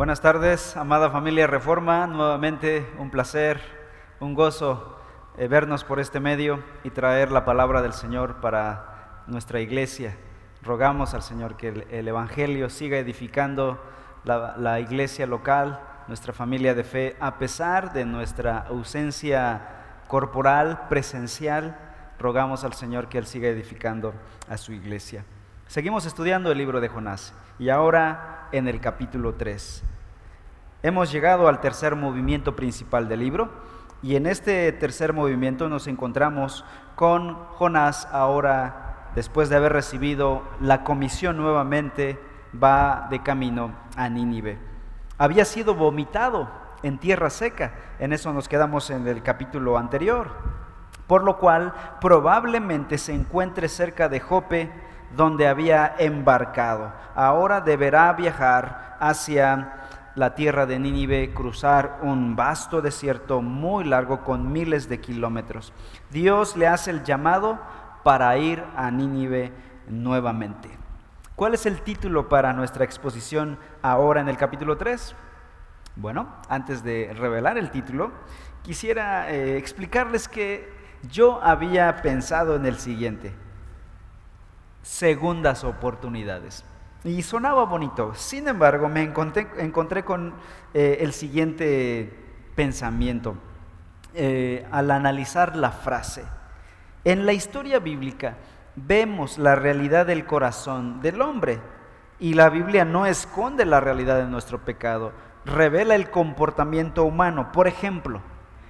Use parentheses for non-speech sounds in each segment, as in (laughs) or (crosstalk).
Buenas tardes, amada familia Reforma. Nuevamente un placer, un gozo eh, vernos por este medio y traer la palabra del Señor para nuestra iglesia. Rogamos al Señor que el, Evangelio siga edificando la, la iglesia local, nuestra familia de fe, a pesar de nuestra ausencia corporal, presencial. Rogamos al Señor que Él siga edificando a su iglesia. Seguimos estudiando el libro de Jonás y ahora en el capítulo 3. Hemos llegado al tercer movimiento principal del libro y en este tercer movimiento nos encontramos con Jonás ahora, después de haber recibido la comisión nuevamente, va de camino a Nínive. Había sido vomitado en tierra seca, en eso nos quedamos en el capítulo anterior, por lo cual probablemente se encuentre cerca de Jope, donde había embarcado. Ahora deberá viajar hacia la tierra de Nínive, cruzar un vasto desierto muy largo con miles de kilómetros. Dios le hace el llamado para ir a Nínive nuevamente. ¿Cuál es el título para nuestra exposición ahora en el capítulo 3? Bueno, antes de revelar el título, quisiera eh, explicarles que yo había pensado en el siguiente segundas oportunidades. Y sonaba bonito. Sin embargo, me encontré, con eh, el siguiente pensamiento eh, al analizar la frase. En la historia bíblica vemos la realidad del corazón del hombre y la Biblia no esconde la realidad de nuestro pecado, revela el comportamiento humano. Por ejemplo,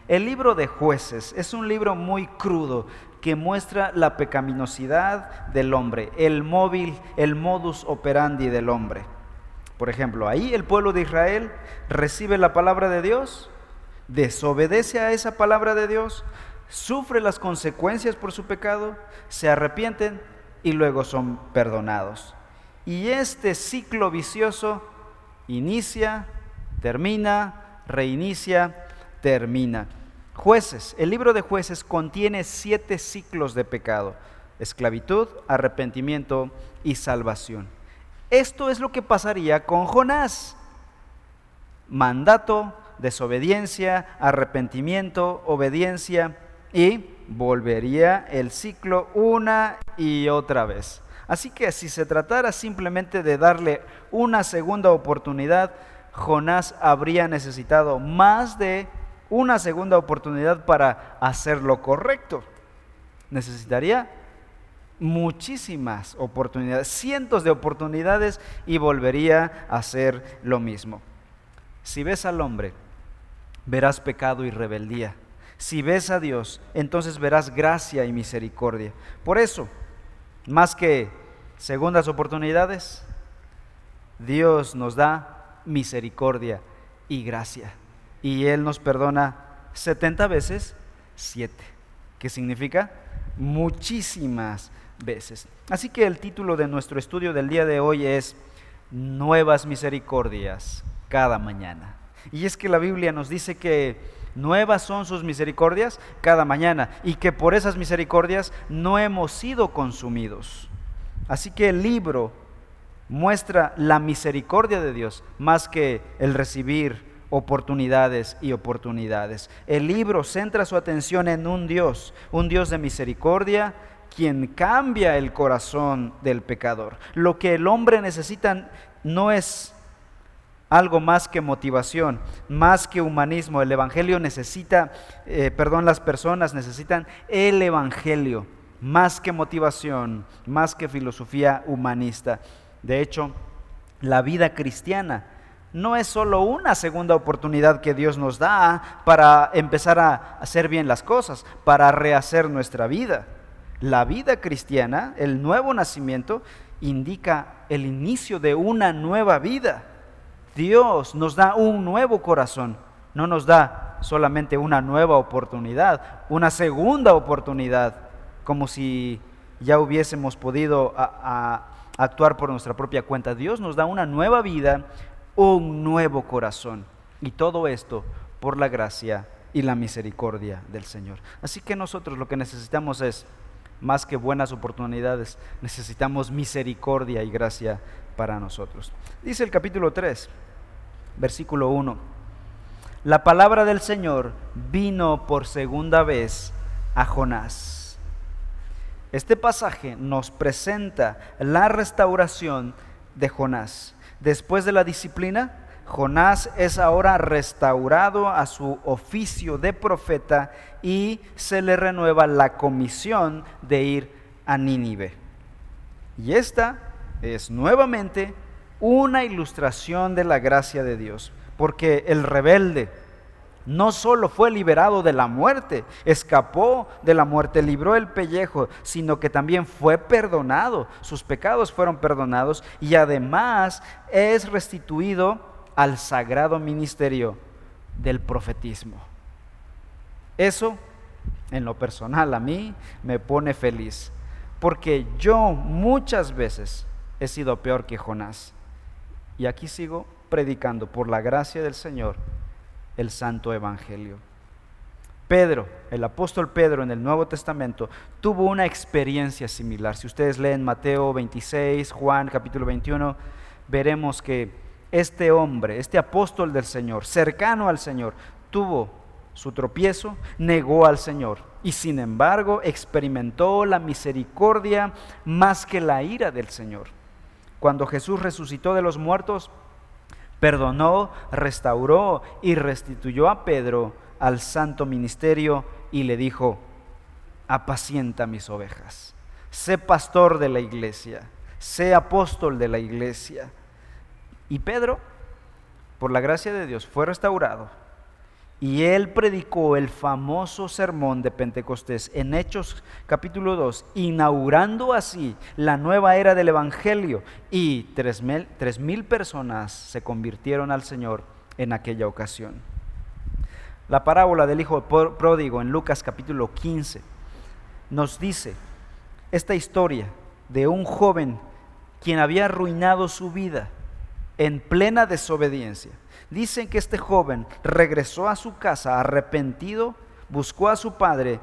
el libro de jueces es un libro muy crudo que muestra la pecaminosidad del hombre, el móvil, el modus operandi del hombre. Por ejemplo, ahí el pueblo de Israel recibe la palabra de Dios, desobedece a esa palabra de Dios, sufre las consecuencias por su pecado, se arrepienten y luego son perdonados. Y este ciclo vicioso inicia, termina, reinicia, termina. Jueces, el libro de jueces contiene siete ciclos de pecado, esclavitud, arrepentimiento y salvación. Esto es lo que pasaría con Jonás. Mandato, desobediencia, arrepentimiento, obediencia y volvería el ciclo una y otra vez. Así que si se tratara simplemente de darle una segunda oportunidad, Jonás habría necesitado más de una segunda oportunidad para hacer lo correcto. Necesitaría muchísimas oportunidades, cientos de oportunidades y volvería a hacer lo mismo. Si ves al hombre, verás pecado y rebeldía. Si ves a Dios, entonces verás gracia y misericordia. Por eso, más que segundas oportunidades, Dios nos da misericordia y gracia y Él nos perdona 70 veces 7, que significa muchísimas veces. Así que el título de nuestro estudio del día de hoy es Nuevas misericordias cada mañana. Y es que la Biblia nos dice que nuevas son sus misericordias cada mañana y que por esas misericordias no hemos sido consumidos. Así que el libro muestra la misericordia de Dios más que el recibir oportunidades y oportunidades. El libro centra su atención en un Dios, un Dios de misericordia, quien cambia el corazón del pecador. Lo que el hombre necesita no es algo más que motivación, más que humanismo. El Evangelio necesita, eh, perdón, las personas necesitan el Evangelio, más que motivación, más que filosofía humanista. De hecho, la vida cristiana no es solo una segunda oportunidad que Dios nos da para empezar a hacer bien las cosas, para rehacer nuestra vida. La vida cristiana, el nuevo nacimiento, indica el inicio de una nueva vida. Dios nos da un nuevo corazón, no nos da solamente una nueva oportunidad, una segunda oportunidad, como si ya hubiésemos podido actuar por nuestra propia cuenta. Dios nos da una nueva vida, un nuevo corazón. Y todo esto por la gracia y la misericordia del Señor. Así que nosotros lo que necesitamos es, más que buenas oportunidades, necesitamos misericordia y gracia para nosotros. Dice el capítulo 3, versículo 1. La palabra del Señor vino por segunda vez a Jonás. Este pasaje nos presenta la restauración de Jonás. Después de la disciplina, Jonás es ahora restaurado a su oficio de profeta y se le renueva la comisión de ir a Nínive. Y esta es nuevamente una ilustración de la gracia de Dios, porque el rebelde no solo fue liberado de la muerte, escapó de la muerte, libró el pellejo, sino que también fue perdonado, sus pecados fueron perdonados y además es restituido al sagrado ministerio del profetismo. Eso, en lo personal, a mí me pone feliz, porque yo muchas veces he sido peor que Jonás. Y aquí sigo predicando por la gracia del Señor el santo evangelio. Pedro, el apóstol Pedro en el Nuevo Testamento, tuvo una experiencia similar. Si ustedes leen Mateo 26, Juan capítulo 21, veremos que este hombre, este apóstol del Señor, cercano al Señor, tuvo su tropiezo, negó al Señor y sin embargo experimentó la misericordia más que la ira del Señor. Cuando Jesús resucitó de los muertos, perdonó, restauró y restituyó a Pedro al santo ministerio y le dijo, apacienta mis ovejas, sé pastor de la iglesia, sé apóstol de la iglesia. Y Pedro, por la gracia de Dios, fue restaurado. Y él predicó el famoso sermón de Pentecostés en Hechos capítulo 2, inaugurando así la nueva era del Evangelio. Y tres mil, tres mil personas se convirtieron al Señor en aquella ocasión. La parábola del Hijo Pródigo en Lucas capítulo 15 nos dice esta historia de un joven quien había arruinado su vida en plena desobediencia. Dicen que este joven regresó a su casa arrepentido, buscó a su padre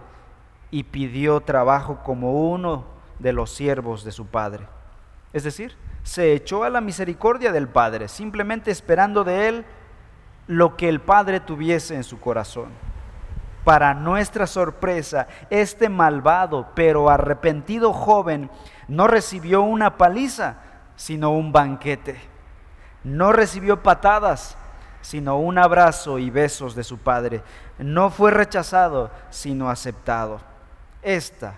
y pidió trabajo como uno de los siervos de su padre. Es decir, se echó a la misericordia del padre, simplemente esperando de él lo que el padre tuviese en su corazón. Para nuestra sorpresa, este malvado pero arrepentido joven no recibió una paliza, sino un banquete no recibió patadas, sino un abrazo y besos de su Padre. No fue rechazado, sino aceptado. Esta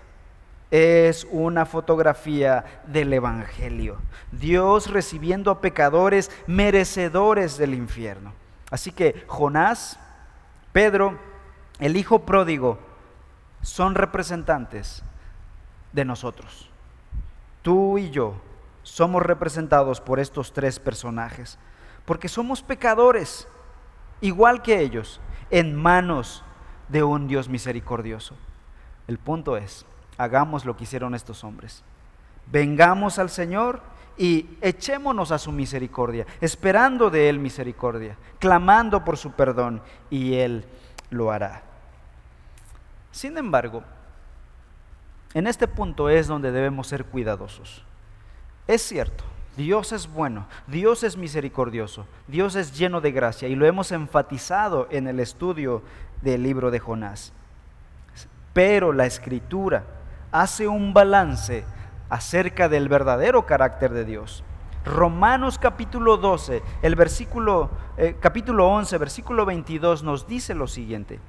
es una fotografía del Evangelio. Dios recibiendo a pecadores merecedores del infierno. Así que Jonás, Pedro, el Hijo pródigo, son representantes de nosotros. Tú y yo somos representados por estos tres personajes, porque somos pecadores, igual que ellos, en manos de un Dios misericordioso. El punto es, hagamos lo que hicieron estos hombres. Vengamos al Señor y echémonos a su misericordia, esperando de Él misericordia, clamando por su perdón, y Él lo hará. Sin embargo, en este punto es donde debemos ser cuidadosos. Es cierto, Dios es bueno, Dios es misericordioso, Dios es lleno de gracia y lo hemos enfatizado en el estudio del libro de Jonás. Pero la escritura hace un balance acerca del verdadero carácter de Dios. Romanos capítulo 12, el versículo eh, capítulo 11, versículo 22 nos dice lo siguiente: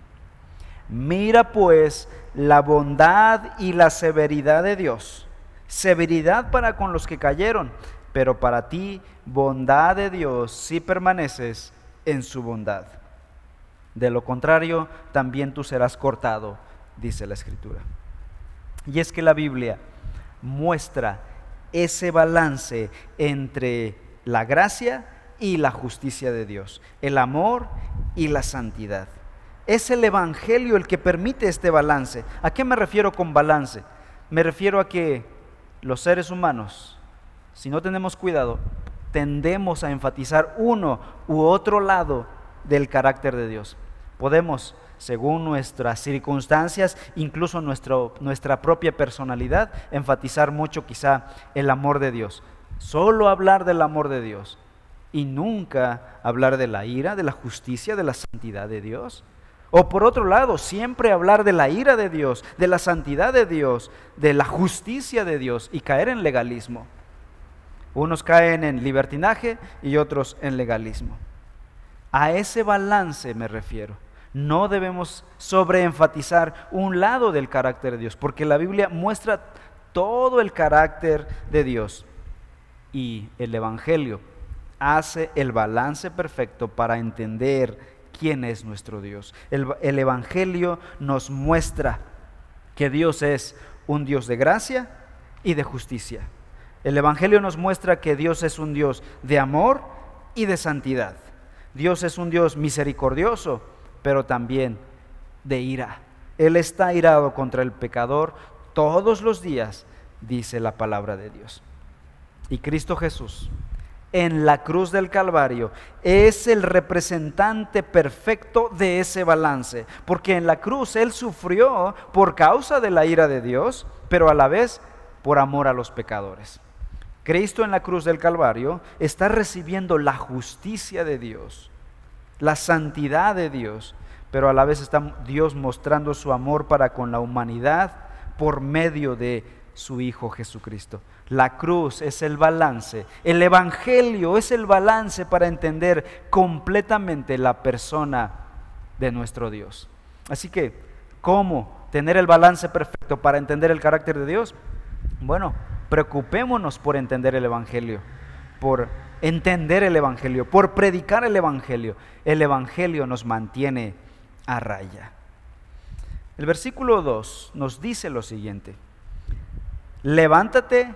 Mira pues la bondad y la severidad de Dios severidad para con los que cayeron, pero para ti bondad de Dios si permaneces en su bondad. De lo contrario, también tú serás cortado, dice la Escritura. Y es que la Biblia muestra ese balance entre la gracia y la justicia de Dios, el amor y la santidad. Es el Evangelio el que permite este balance. ¿A qué me refiero con balance? Me refiero a que los seres humanos, si no tenemos cuidado, tendemos a enfatizar uno u otro lado del carácter de Dios. Podemos, según nuestras circunstancias, incluso nuestra propia personalidad, enfatizar mucho quizá el amor de Dios. Solo hablar del amor de Dios. y nunca hablar de la ira, de la justicia, de la santidad de Dios? O por otro lado, siempre hablar de la ira de Dios, de la santidad de Dios, de la justicia de Dios y caer en legalismo. Unos caen en libertinaje y otros en legalismo. A ese balance me refiero. No debemos sobreenfatizar un lado del carácter de Dios, porque la Biblia muestra todo el carácter de Dios. Y el Evangelio hace el balance perfecto para entender quién es nuestro Dios. El, el, Evangelio nos muestra que Dios es un Dios de gracia y de justicia. El Evangelio nos muestra que Dios es un Dios de amor y de santidad. Dios es un Dios misericordioso, pero también de ira. Él está irado contra el pecador todos los días, dice la palabra de Dios. Y Cristo Jesús en la cruz del Calvario es el representante perfecto de ese balance, porque en la cruz Él sufrió por causa de la ira de Dios, pero a la vez por amor a los pecadores. Cristo en la cruz del Calvario está recibiendo la justicia de Dios, la santidad de Dios, pero a la vez está Dios mostrando su amor para con la humanidad por medio de su Hijo Jesucristo. La cruz es el balance, el Evangelio es el balance para entender completamente la persona de nuestro Dios. Así que, ¿cómo tener el balance perfecto para entender el carácter de Dios? Bueno, preocupémonos por entender el Evangelio, por entender el Evangelio, por predicar el Evangelio. El Evangelio nos mantiene a raya. El versículo 2 nos dice lo siguiente, levántate,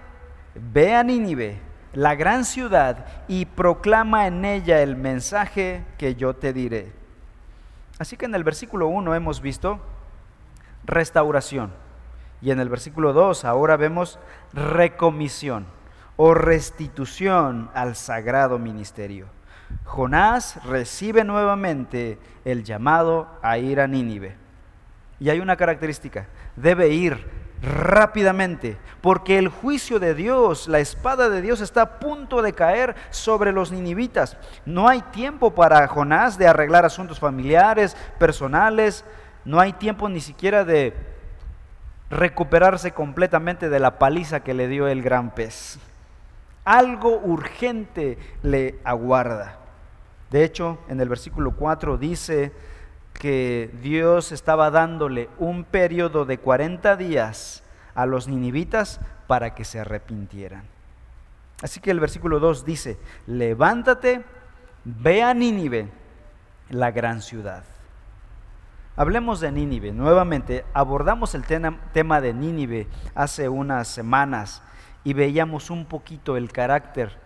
ve a Nínive, la gran ciudad, y proclama en ella el mensaje que yo te diré. Así que en el versículo 1 hemos visto restauración y en el versículo 2 ahora vemos recomisión o restitución al sagrado ministerio. Jonás recibe nuevamente el llamado a ir a Nínive. Y hay una característica, debe ir rápidamente, porque el juicio de Dios, la espada de Dios está a punto de caer sobre los ninivitas. No hay tiempo para Jonás de arreglar asuntos familiares, personales, no hay tiempo ni siquiera de recuperarse completamente de la paliza que le dio el gran pez. Algo urgente le aguarda. De hecho, en el versículo 4 dice que Dios estaba dándole un periodo de 40 días a los ninivitas para que se arrepintieran. Así que el versículo 2 dice, levántate, ve a Nínive, la gran ciudad. Hablemos de Nínive. Nuevamente, abordamos el tema de Nínive hace unas semanas y veíamos un poquito el carácter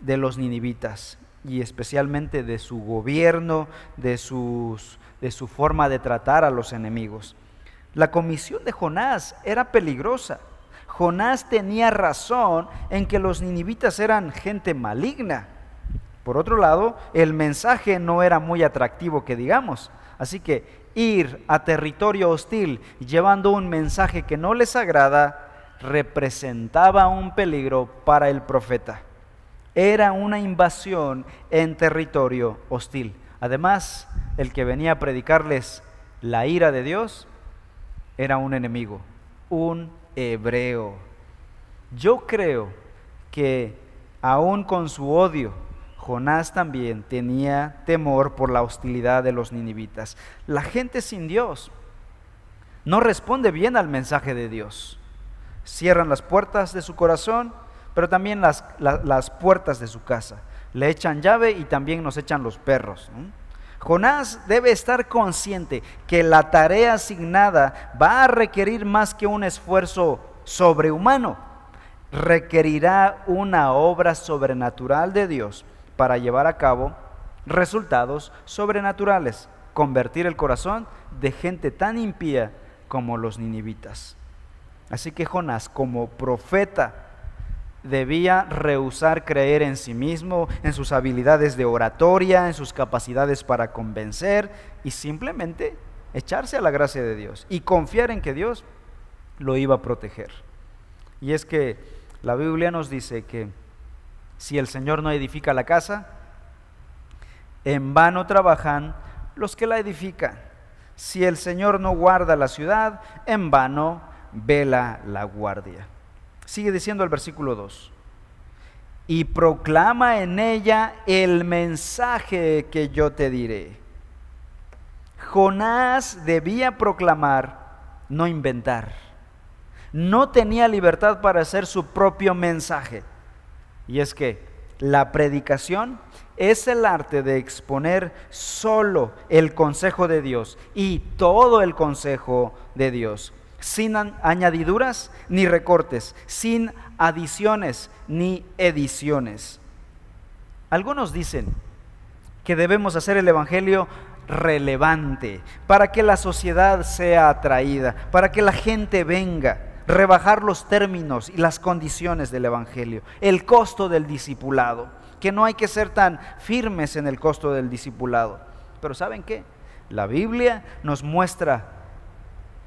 de los ninivitas y especialmente de su gobierno, de, sus, de su forma de tratar a los enemigos. La comisión de Jonás era peligrosa. Jonás tenía razón en que los ninivitas eran gente maligna. Por otro lado, el mensaje no era muy atractivo que digamos. Así que ir a territorio hostil llevando un mensaje que no les agrada representaba un peligro para el profeta. Era una invasión en territorio hostil. Además, el que venía a predicarles la ira de Dios era un enemigo, un hebreo. Yo creo que aún con su odio, Jonás también tenía temor por la hostilidad de los ninivitas. La gente sin Dios no responde bien al mensaje de Dios. Cierran las puertas de su corazón, pero también las, las puertas de su casa. Le echan llave y también nos echan los perros. Jonás debe estar consciente que la tarea asignada va a requerir más que un esfuerzo sobrehumano. Requerirá una obra sobrenatural de Dios para llevar a cabo resultados sobrenaturales, convertir el corazón de gente tan impía como los ninivitas. Así que Jonás, como profeta, debía rehusar creer en sí mismo, en sus habilidades de oratoria, en sus capacidades para convencer y simplemente echarse a la gracia de Dios y confiar en que Dios lo iba a proteger. Y es que la Biblia nos dice que Si el Señor no edifica la casa, en vano trabajan los que la edifican. Si el Señor no guarda la ciudad, en vano vela la guardia. Sigue diciendo el versículo 2. Y proclama en ella el mensaje que yo te diré. Jonás debía proclamar, no inventar. No tenía libertad para hacer su propio mensaje. Y es que la predicación es el arte de exponer solo el consejo de Dios y todo el consejo de Dios, sin añadiduras ni recortes, sin adiciones ni ediciones. Algunos dicen que debemos hacer el Evangelio relevante para que la sociedad sea atraída, para que la gente venga rebajar los términos y las condiciones del Evangelio, el costo del discipulado, que no hay que ser tan firmes en el costo del discipulado. Pero ¿saben qué? La Biblia nos muestra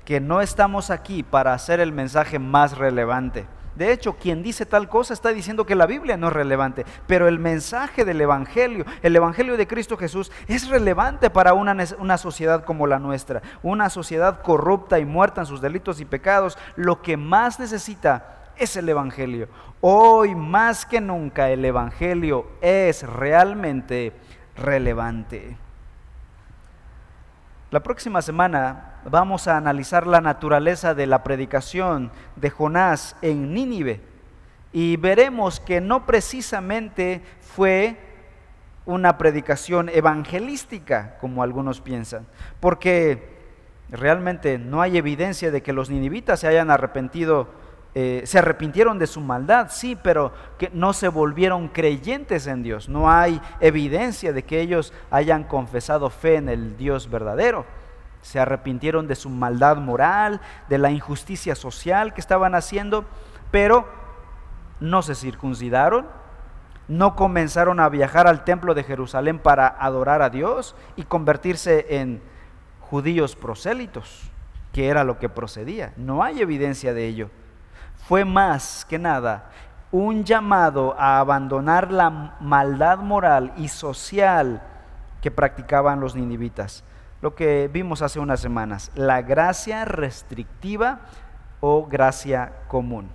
que no estamos aquí para hacer el mensaje más relevante de hecho, quien dice tal cosa está diciendo que la Biblia no es relevante, pero el mensaje del Evangelio, el Evangelio de Cristo Jesús, es relevante para una, una, sociedad como la nuestra, una sociedad corrupta y muerta en sus delitos y pecados. Lo que más necesita es el Evangelio. Hoy más que nunca el Evangelio es realmente relevante. La próxima semana vamos a analizar la naturaleza de la predicación de Jonás en Nínive y veremos que no precisamente fue una predicación evangelística como algunos piensan, porque realmente no hay evidencia de que los ninivitas se hayan arrepentido eh, se arrepintieron de su maldad, sí, pero no se volvieron creyentes en Dios. No hay evidencia de que ellos hayan confesado fe en el Dios verdadero. Se arrepintieron de su maldad moral, de la injusticia social que estaban haciendo, pero no se circuncidaron, no comenzaron a viajar al templo de Jerusalén para adorar a Dios y convertirse en judíos prosélitos, que era lo que procedía. No hay evidencia de ello fue más que nada un llamado a abandonar la maldad moral y social que practicaban los ninivitas. Lo que vimos hace unas semanas, la gracia restrictiva o gracia común.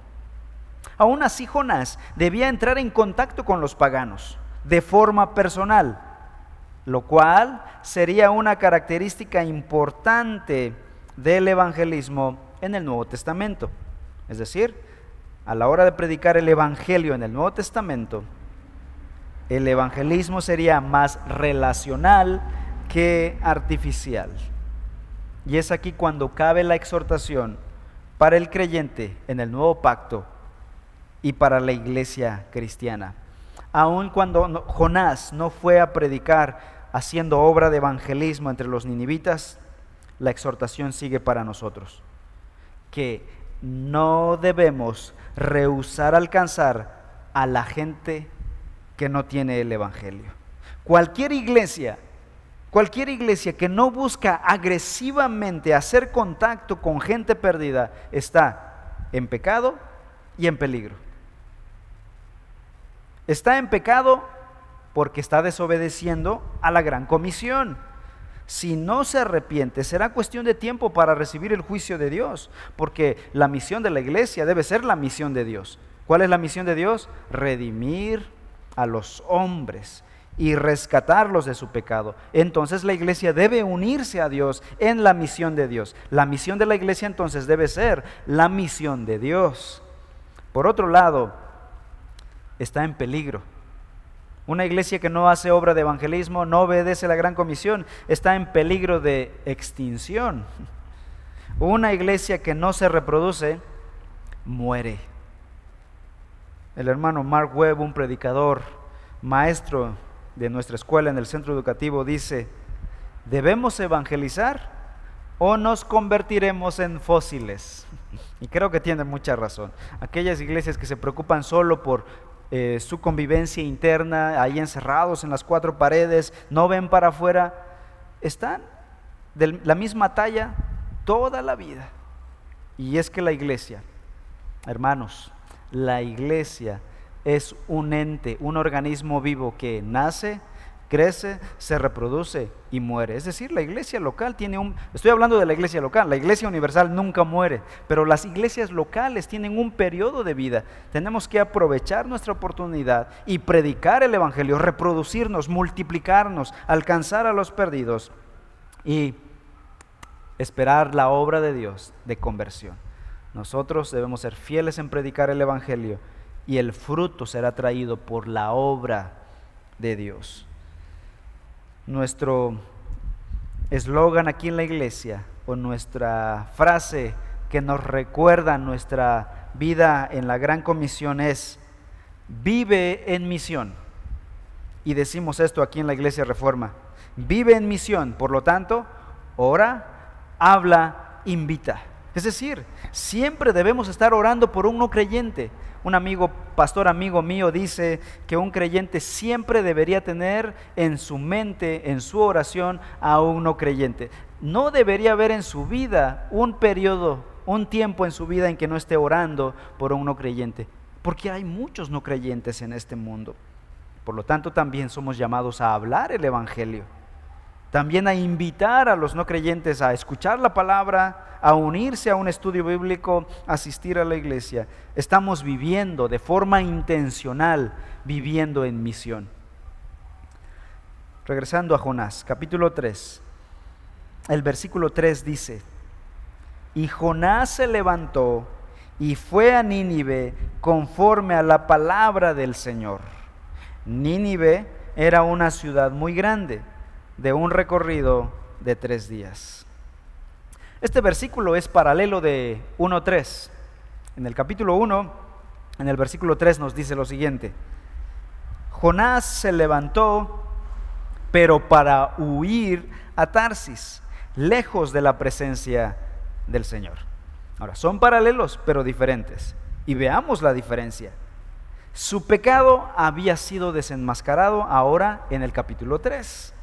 Aún así, Jonás debía entrar en contacto con los paganos de forma personal, lo cual sería una característica importante del evangelismo en el Nuevo Testamento. Es decir, a la hora de predicar el Evangelio en el Nuevo Testamento, el evangelismo sería más relacional que artificial. Y es aquí cuando cabe la exhortación para el creyente en el nuevo pacto y para la iglesia cristiana. Aun cuando Jonás no fue a predicar haciendo obra de evangelismo entre los ninivitas, la exhortación sigue para nosotros. Que no debemos rehusar alcanzar a la gente que no tiene el Evangelio. Cualquier iglesia, cualquier iglesia que no busca agresivamente hacer contacto con gente perdida está en pecado y en peligro. Está en pecado porque está desobedeciendo a la gran comisión si no se arrepiente, será cuestión de tiempo para recibir el juicio de Dios, porque la misión de la iglesia debe ser la misión de Dios. ¿Cuál es la misión de Dios? Redimir a los hombres y rescatarlos de su pecado. Entonces la iglesia debe unirse a Dios en la misión de Dios. La misión de la iglesia entonces debe ser la misión de Dios. Por otro lado, está en peligro una iglesia que no hace obra de evangelismo, no obedece la gran comisión, está en peligro de extinción. (laughs) Una iglesia que no se reproduce, muere. El hermano Mark Webb, un predicador, maestro de nuestra escuela en el centro educativo, dice, ¿debemos evangelizar o nos convertiremos en fósiles? (laughs) Y creo que tiene mucha razón. Aquellas iglesias que se preocupan solo por eh, su convivencia interna, ahí encerrados en las cuatro paredes, no ven para afuera, están de la misma talla toda la vida. Y es que la iglesia, hermanos, la iglesia es un ente, un organismo vivo que nace, crece, se reproduce y muere. Es decir, la iglesia local tiene un, estoy hablando de la iglesia local, la iglesia universal nunca muere, pero las iglesias locales tienen un periodo de vida. Tenemos que aprovechar nuestra oportunidad y predicar el Evangelio, reproducirnos, multiplicarnos, alcanzar a los perdidos y esperar la obra de Dios de conversión. Nosotros debemos ser fieles en predicar el Evangelio y el fruto será traído por la obra de Dios nuestro eslogan aquí en la iglesia o nuestra frase que nos recuerda nuestra vida en la gran comisión es, vive en misión. Y decimos esto aquí en la iglesia Reforma, vive en misión, por lo tanto, ora, habla, invita. Es decir, siempre debemos estar orando por un no creyente. Un amigo, pastor amigo mío, dice que un creyente siempre debería tener en su mente, en su oración, a un no creyente. No debería haber en su vida un periodo, un tiempo en su vida en que no esté orando por un no creyente. Porque hay muchos no creyentes en este mundo. Por lo tanto, también somos llamados a hablar el Evangelio también a invitar a los no creyentes a escuchar la palabra, a unirse a un estudio bíblico, asistir a la iglesia. Estamos viviendo de forma intencional, viviendo en misión. Regresando a Jonás, capítulo 3, el versículo 3 dice, y Jonás se levantó y fue a Nínive conforme a la palabra del Señor. Nínive era una ciudad muy grande de un recorrido de tres días. Este versículo es paralelo de 1.3. En el capítulo 1, en el versículo 3 nos dice lo siguiente. Jonás se levantó, pero para huir a Tarsis, lejos de la presencia del Señor. Ahora, son paralelos, pero diferentes. Y veamos la diferencia. Su pecado había sido desenmascarado ahora en el capítulo 3.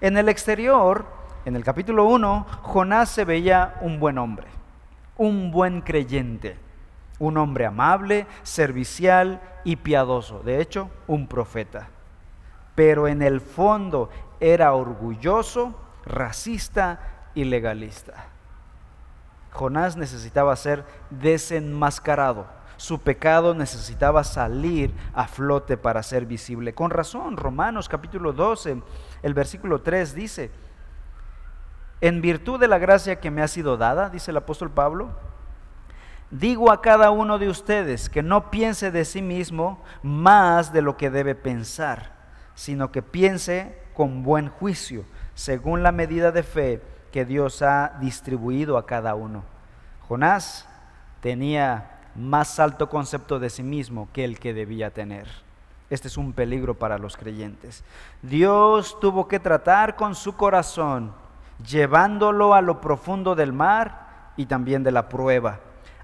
En el exterior, en el capítulo 1, Jonás se veía un buen hombre, un buen creyente, un hombre amable, servicial y piadoso, de hecho, un profeta. Pero en el fondo era orgulloso, racista y legalista. Jonás necesitaba ser desenmascarado. Su pecado necesitaba salir a flote para ser visible. Con razón, Romanos capítulo 12 el versículo 3 dice, en virtud de la gracia que me ha sido dada, dice el apóstol Pablo, digo a cada uno de ustedes que no piense de sí mismo más de lo que debe pensar, sino que piense con buen juicio, según la medida de fe que Dios ha distribuido a cada uno. Jonás tenía más alto concepto de sí mismo que el que debía tener. Este es un peligro para los creyentes. Dios tuvo que tratar con su corazón, llevándolo a lo profundo del mar y también de la prueba.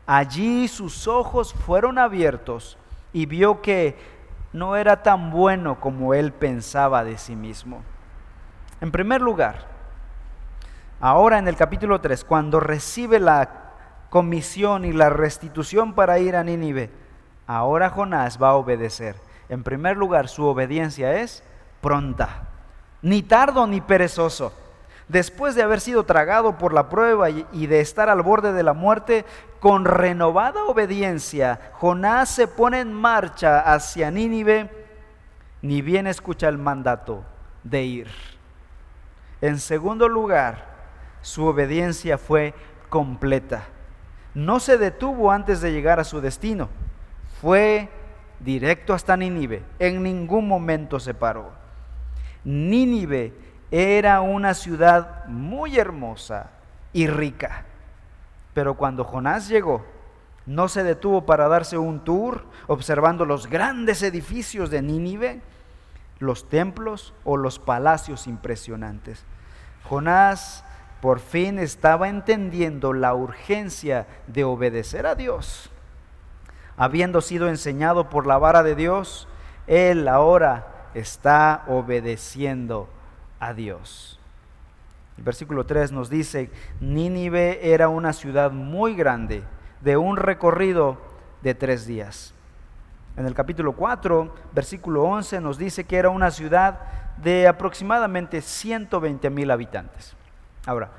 Allí sus ojos fueron abiertos y vio que no era tan bueno como él pensaba de sí mismo. En primer lugar, ahora en el capítulo 3, cuando recibe la comisión y la restitución para ir a Nínive, ahora Jonás va a obedecer. En primer lugar, su obediencia es pronta, ni tardo ni perezoso. Después de haber sido tragado por la prueba y de estar al borde de la muerte, con renovada obediencia, Jonás se pone en marcha hacia Nínive, ni bien escucha el mandato de ir. En segundo lugar, su obediencia fue completa. No se detuvo antes de llegar a su destino. Fue directo hasta Nínive. En ningún momento se paró. Nínive era una ciudad muy hermosa y rica. Pero cuando Jonás llegó, no se detuvo para darse un tour observando los grandes edificios de Nínive, los templos o los palacios impresionantes. Jonás por fin estaba entendiendo la urgencia de obedecer a Dios habiendo sido enseñado por la vara de Dios, él ahora está obedeciendo a Dios. El versículo 3 nos dice, Nínive era una ciudad muy grande, de un recorrido de tres días. En el capítulo 4, versículo 11, nos dice que era una ciudad de aproximadamente 120 mil habitantes. Ahora,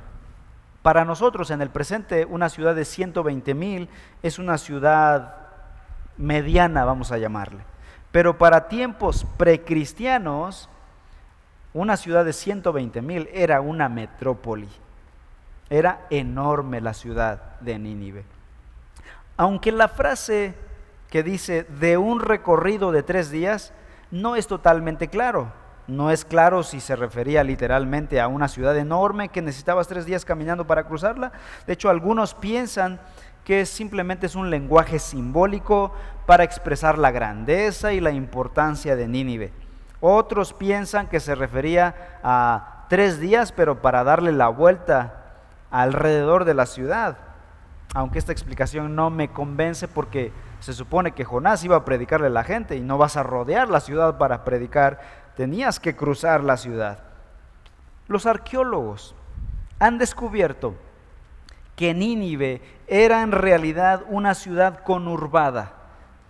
para nosotros en el presente, una ciudad de 120 mil es una ciudad mediana, vamos a llamarle. Pero para tiempos precristianos, una ciudad de 120 mil era una metrópoli. Era enorme la ciudad de Nínive. Aunque la frase que dice de un recorrido de tres días no es totalmente claro. No es claro si se refería literalmente a una ciudad enorme que necesitabas tres días caminando para cruzarla. De hecho, algunos piensan que simplemente es un lenguaje simbólico para expresar la grandeza y la importancia de Nínive. Otros piensan que se refería a tres días, pero para darle la vuelta alrededor de la ciudad. Aunque esta explicación no me convence porque se supone que Jonás iba a predicarle a la gente y no vas a rodear la ciudad para predicar, tenías que cruzar la ciudad. Los arqueólogos han descubierto que Nínive era en realidad una ciudad conurbada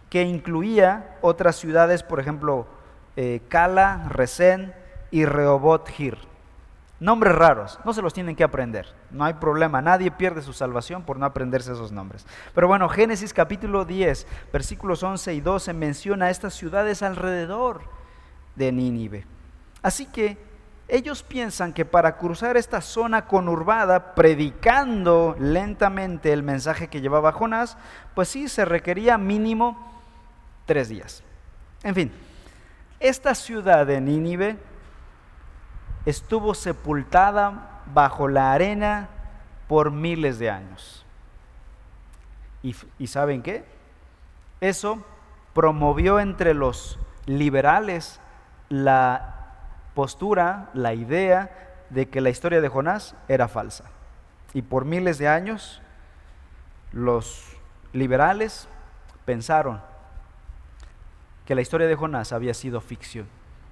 que incluía otras ciudades, por ejemplo, eh, Cala, Resén y Rehobot Hir. Nombres raros, no se los tienen que aprender, no hay problema, nadie pierde su salvación por no aprenderse esos nombres. Pero bueno, Génesis capítulo 10, versículos 11 y 12 menciona estas ciudades alrededor de Nínive. Así que ellos piensan que para cruzar esta zona conurbada, predicando lentamente el mensaje que llevaba Jonás, pues sí se requería mínimo tres días. En fin, esta ciudad de Nínive estuvo sepultada bajo la arena por miles de años. ¿Y, saben qué? Eso promovió entre los liberales la postura, la idea de que la historia de Jonás era falsa. Y por miles de años los liberales pensaron que la historia de Jonás había sido ficción.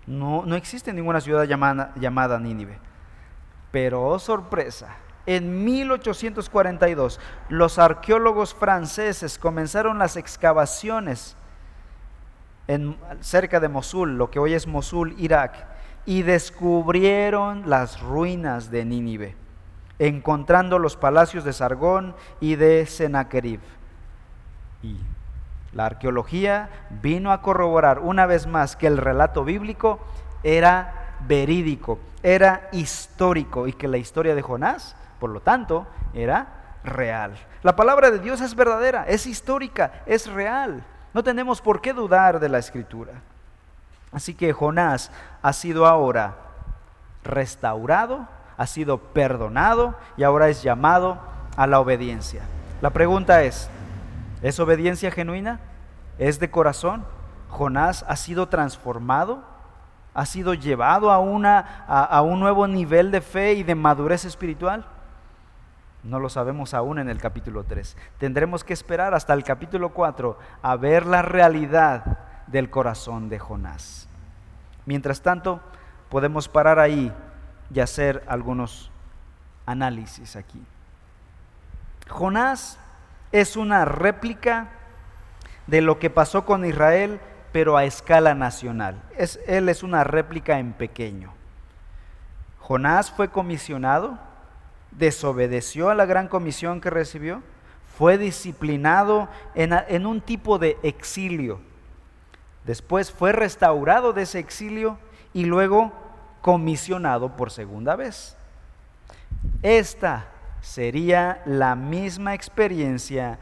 No, no existe ninguna ciudad llamada, Nínive. Pero, oh sorpresa, en 1842 los arqueólogos franceses comenzaron las excavaciones cerca de Mosul, lo que hoy es Mosul, Irak, y descubrieron las ruinas de Nínive, encontrando los palacios de Sargón y de Sennacherib. Y la arqueología vino a corroborar una vez más que el relato bíblico era verídico, era histórico y que la historia de Jonás, por lo tanto, era real. La palabra de Dios es verdadera, es histórica, es real. No tenemos por qué dudar de la escritura. Así que Jonás ha sido ahora restaurado, ha sido perdonado y ahora es llamado a la obediencia. La pregunta es, ¿Es obediencia genuina? ¿Es de corazón? ¿Jonás ha sido transformado? ¿Ha sido llevado a, una, a, un nuevo nivel de fe y de madurez espiritual? No lo sabemos aún en el capítulo 3. Tendremos que esperar hasta el capítulo 4 a ver la realidad del corazón de Jonás. Mientras tanto, podemos parar ahí y hacer algunos análisis aquí. Jonás es una réplica de lo que pasó con Israel, pero a escala nacional. Es, él es una réplica en pequeño. Jonás fue comisionado, desobedeció a la gran comisión que recibió, fue disciplinado en, en un tipo de exilio. Después fue restaurado de ese exilio y luego comisionado por segunda vez. Esta sería la misma experiencia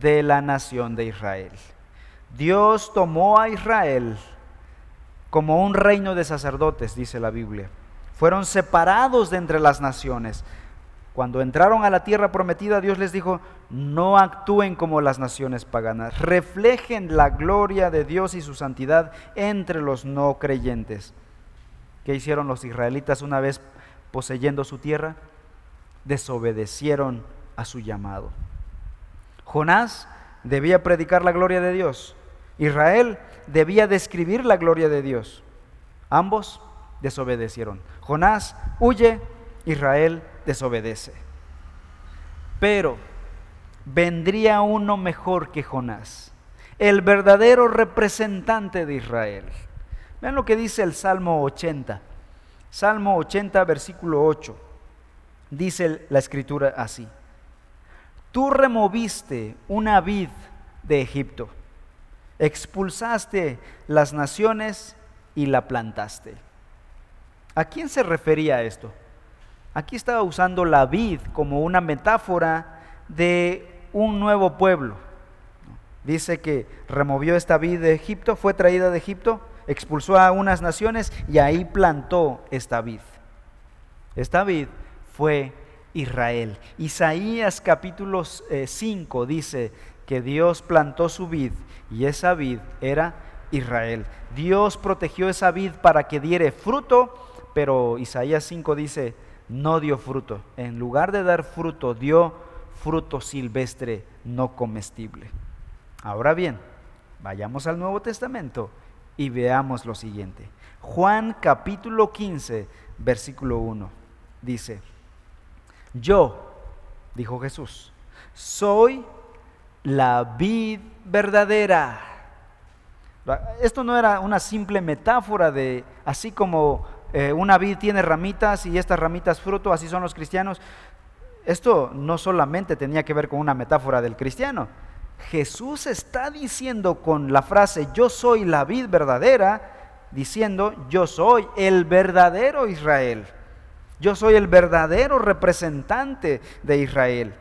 de la nación de Israel. Dios tomó a Israel como un reino de sacerdotes, dice la Biblia. Fueron separados de entre las naciones. Cuando entraron a la tierra prometida, Dios les dijo, no actúen como las naciones paganas, reflejen la gloria de Dios y su santidad entre los no creyentes. ¿Qué hicieron los israelitas una vez poseyendo su tierra? desobedecieron a su llamado. Jonás debía predicar la gloria de Dios. Israel debía describir la gloria de Dios. Ambos desobedecieron. Jonás huye, Israel desobedece. Pero vendría uno mejor que Jonás. el verdadero representante de Israel. Vean lo que dice el Salmo 80. Salmo 80, versículo 8. Dice la escritura así. Tú removiste una vid de Egipto, expulsaste las naciones y la plantaste. ¿A quién se refería esto? Aquí estaba usando la vid como una metáfora de un nuevo pueblo. Dice que removió esta vid de Egipto, fue traída de Egipto, expulsó a unas naciones y ahí plantó esta vid. Esta vid fue Israel. Isaías capítulo 5 eh, dice que Dios plantó su vid y esa vid era Israel. Dios protegió esa vid para que diere fruto, pero Isaías 5 dice, no dio fruto. En lugar de dar fruto, dio fruto silvestre no comestible. Ahora bien, vayamos al Nuevo Testamento y veamos lo siguiente. Juan capítulo 15, versículo 1, dice, yo, dijo Jesús, soy la vid verdadera. Esto no era una simple metáfora de, así como eh, una vid tiene ramitas y estas ramitas fruto, así son los cristianos. Esto no solamente tenía que ver con una metáfora del cristiano. Jesús está diciendo con la frase yo soy la vid verdadera, diciendo yo soy el verdadero Israel. Yo soy el verdadero representante de Israel.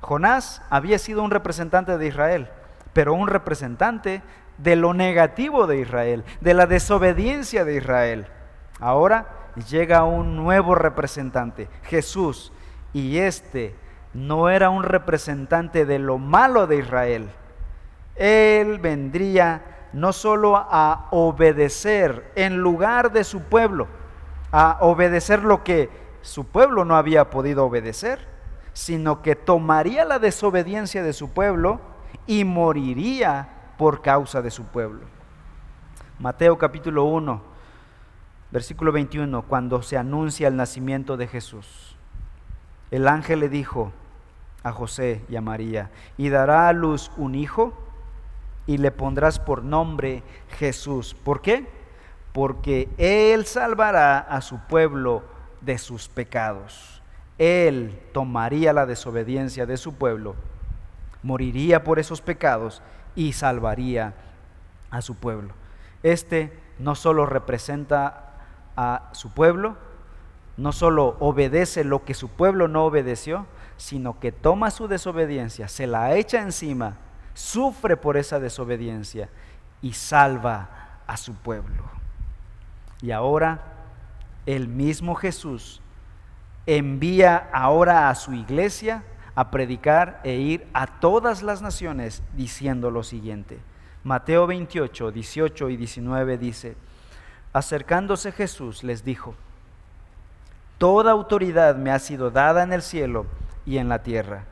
Jonás había sido un representante de Israel, pero un representante de lo negativo de Israel, de la desobediencia de Israel. Ahora llega un nuevo representante, Jesús, y este no era un representante de lo malo de Israel. Él vendría no solo a obedecer en lugar de su pueblo, a obedecer lo que su pueblo no había podido obedecer, sino que tomaría la desobediencia de su pueblo y moriría por causa de su pueblo. Mateo capítulo 1, versículo 21, cuando se anuncia el nacimiento de Jesús. El ángel le dijo a José y a María, y dará a luz un hijo y le pondrás por nombre Jesús. ¿Por qué? porque Él salvará a su pueblo de sus pecados. Él tomaría la desobediencia de su pueblo, moriría por esos pecados y salvaría a su pueblo. Este no solo representa a su pueblo, no solo obedece lo que su pueblo no obedeció, sino que toma su desobediencia, se la echa encima, sufre por esa desobediencia y salva a su pueblo. Y ahora el mismo Jesús envía ahora a su iglesia a predicar e ir a todas las naciones diciendo lo siguiente. Mateo 28, 18 y 19 dice, acercándose Jesús les dijo, Toda autoridad me ha sido dada en el cielo y en la tierra.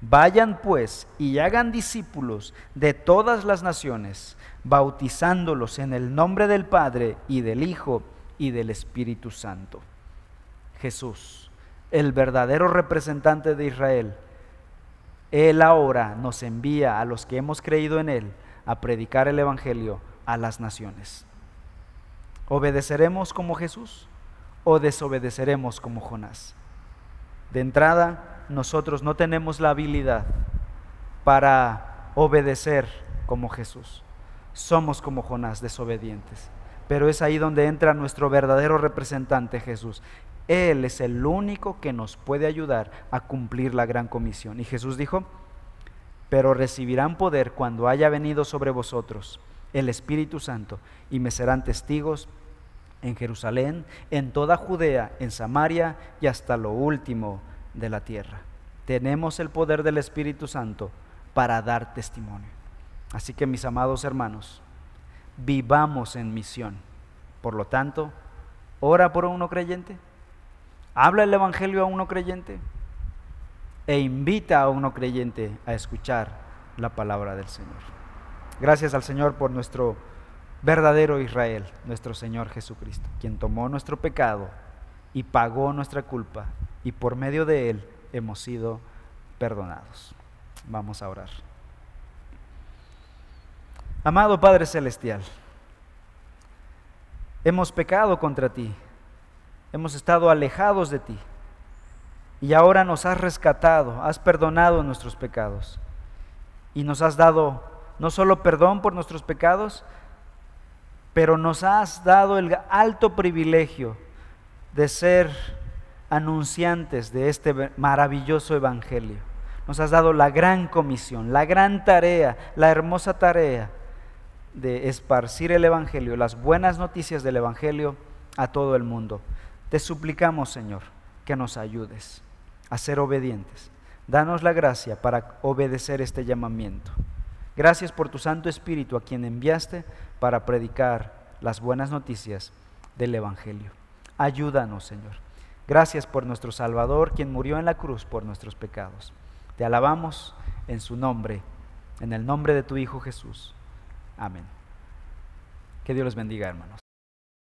Vayan pues y hagan discípulos de todas las naciones, bautizándolos en el nombre del Padre y del Hijo y del Espíritu Santo. Jesús, el verdadero representante de Israel, Él ahora nos envía a los que hemos creído en Él a predicar el Evangelio a las naciones. ¿Obedeceremos como Jesús o desobedeceremos como Jonás? De entrada, nosotros no tenemos la habilidad para obedecer como Jesús somos como Jonás, desobedientes. Pero es ahí donde entra nuestro verdadero representante Jesús. Él es el único que nos puede ayudar a cumplir la gran comisión. Y Jesús dijo, pero recibirán poder cuando haya venido sobre vosotros el Espíritu Santo y me serán testigos en Jerusalén, en toda Judea, en Samaria y hasta lo último de la tierra. Tenemos el poder del Espíritu Santo para dar testimonio. Así que mis amados hermanos, vivamos en misión. Por lo tanto, ora por uno creyente, habla el Evangelio a uno creyente e invita a uno creyente a escuchar la palabra del Señor. Gracias al Señor por nuestro verdadero Israel, nuestro Señor Jesucristo, quien tomó nuestro pecado y pagó nuestra culpa y por medio de él hemos sido perdonados. Vamos a orar. Amado Padre Celestial, hemos pecado contra ti, hemos estado alejados de ti y ahora nos has rescatado, has perdonado nuestros pecados y nos has dado no solo perdón por nuestros pecados, pero nos has dado el alto privilegio de ser anunciantes de este maravilloso evangelio. Nos has dado la gran comisión, la gran tarea, la hermosa tarea de esparcir el evangelio, las buenas noticias del evangelio a todo el mundo. Te suplicamos, Señor, que nos ayudes a ser obedientes. Danos la gracia para obedecer este llamamiento. Gracias por tu Santo Espíritu a quien enviaste para predicar las buenas noticias del Evangelio. Ayúdanos, Señor. Gracias por nuestro Salvador, quien murió en la cruz por nuestros pecados. Te alabamos en su nombre, en el nombre de tu Hijo Jesús. Amén. Que Dios los bendiga, hermanos.